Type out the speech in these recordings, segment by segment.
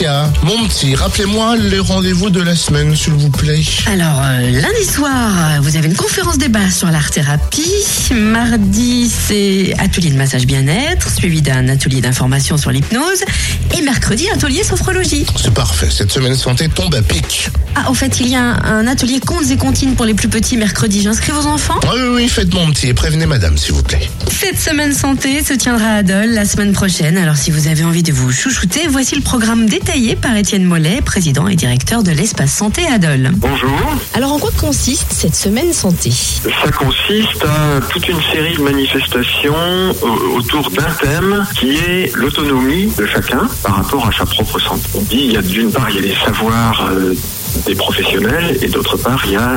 Mon petit, rappelez-moi les rendez-vous de la semaine, s'il vous plaît. Alors, euh, lundi soir, euh, vous avez une conférence débat sur l'art-thérapie. Mardi, c'est atelier de massage bien-être, suivi d'un atelier d'information sur l'hypnose. Et mercredi, atelier sophrologie. C'est parfait, cette semaine santé tombe à pic. Ah, au fait, il y a un, un atelier contes et comptines pour les plus petits mercredi. J'inscris vos enfants? Oui, oui, oui, faites mon petit et prévenez madame, s'il vous plaît. Cette semaine santé se tiendra à Dole la semaine prochaine. Alors, si vous avez envie de vous chouchouter, voici le programme détaillé par Étienne Mollet, président et directeur de l'espace santé à Dole. Bonjour. Alors, en quoi consiste cette semaine santé? Ça consiste à toute une série de manifestations euh, autour d'un thème qui est l'autonomie de chacun par rapport à sa propre santé. On dit, il y a d'une part, il y a les savoirs euh, des professionnels et d'autre part, il y a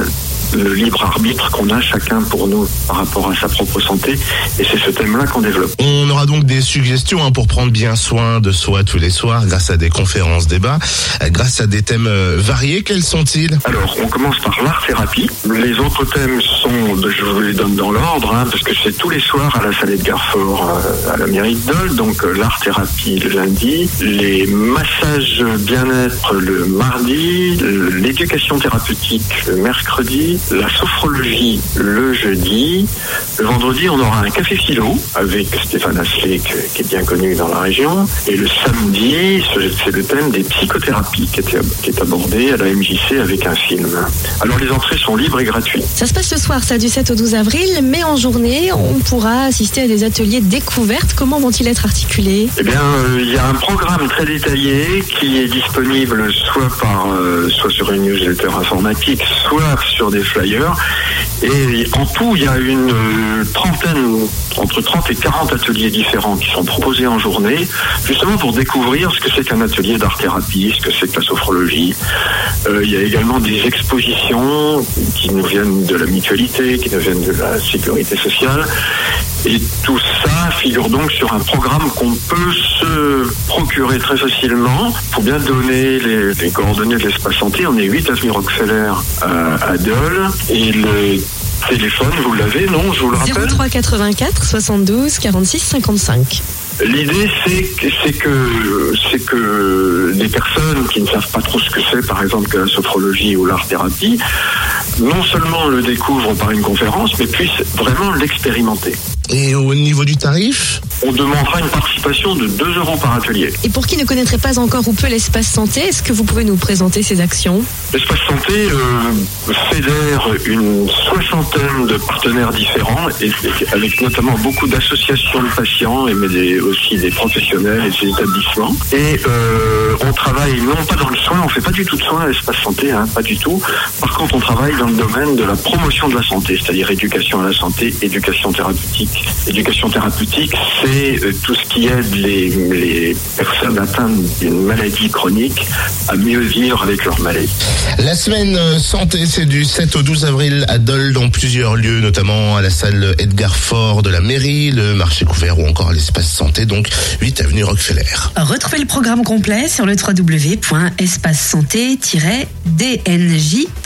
le libre arbitre qu'on a chacun pour nous par rapport à sa propre santé et c'est ce thème-là qu'on développe. On aura donc des suggestions hein, pour prendre bien soin de soi tous les soirs grâce à des conférences débats, euh, grâce à des thèmes euh, variés. Quels sont-ils? Alors, on commence par l'art-thérapie. Les autres thèmes sont, je vous les donne dans l'ordre, hein, parce que c'est tous les soirs à la salle de Garfort, euh, à la mairie de Dole. Donc, euh, l'art-thérapie le lundi, les massages bien-être le mardi, l'éducation thérapeutique le mercredi, la sophrologie le jeudi. Le vendredi, on aura un café philo avec Stéphane Asselik, qui est bien connu dans la région. Et le samedi, ce- c'est le thème des psychothérapies qui est, qui est abordé à la MJC avec un film. Alors, les entrées sont libres et gratuites. Ça se passe ce soir, ça, du 7 au 12 avril, mais en journée, on pourra assister à des ateliers découvertes. Comment vont-ils être articulés? Eh bien, euh, il y a un programme très détaillé qui est disponible soit par, euh, soit sur une newsletter informatique, soit sur des flyers. Et en tout, il y a une euh, trentaine, entre 30 et 40 ateliers différents qui sont proposés en journée, justement pour découvrir ce que c'est qu'un atelier d'art-thérapie, ce que c'est que la sophrologie. Euh, il y a également des expositions qui nous viennent de la mutualité, qui nous viennent de la sécurité sociale. Et tout ça figure donc sur un programme qu'on peut se procurer très facilement. Il faut bien donner les, les coordonnées de l'espace santé. On est 8 avenue Rockefeller à, à Dole. Et le téléphone, vous l'avez, non Je vous le rappelle 03 84 72 46 55. L'idée, c'est que, c'est que, c'est que les personnes qui ne savent pas trop ce que c'est, par exemple, que la sophrologie ou l'art-thérapie, non seulement le découvrent par une conférence, mais puissent vraiment l'expérimenter. Et au niveau du tarif On demandera une participation de 2 euros par atelier. Et pour qui ne connaîtrait pas encore ou peu l'espace santé, est-ce que vous pouvez nous présenter ces actions? L'espace santé euh, fédère une soixantaine de partenaires différents, et avec notamment beaucoup d'associations de patients, et mais des- aussi des professionnels et des établissements. Et euh, on travaille non pas dans le soin, on fait pas du tout de soin à l'espace santé, hein, pas du tout. Par contre, on travaille dans le domaine de la promotion de la santé, c'est-à-dire éducation à la santé, éducation thérapeutique. Éducation thérapeutique, c'est euh, tout ce qui aide les, les personnes atteintes d'une maladie chronique à mieux vivre avec leur maladie. La semaine euh, santé, c'est du 7 au 12 avril à Dole dans plusieurs lieux, notamment à la salle Edgar Faure de la mairie, le marché couvert ou encore l'espace santé, donc 8 avenue Rockefeller. Retrouvez le programme complet sur le www.espacesanté-dnj.fr.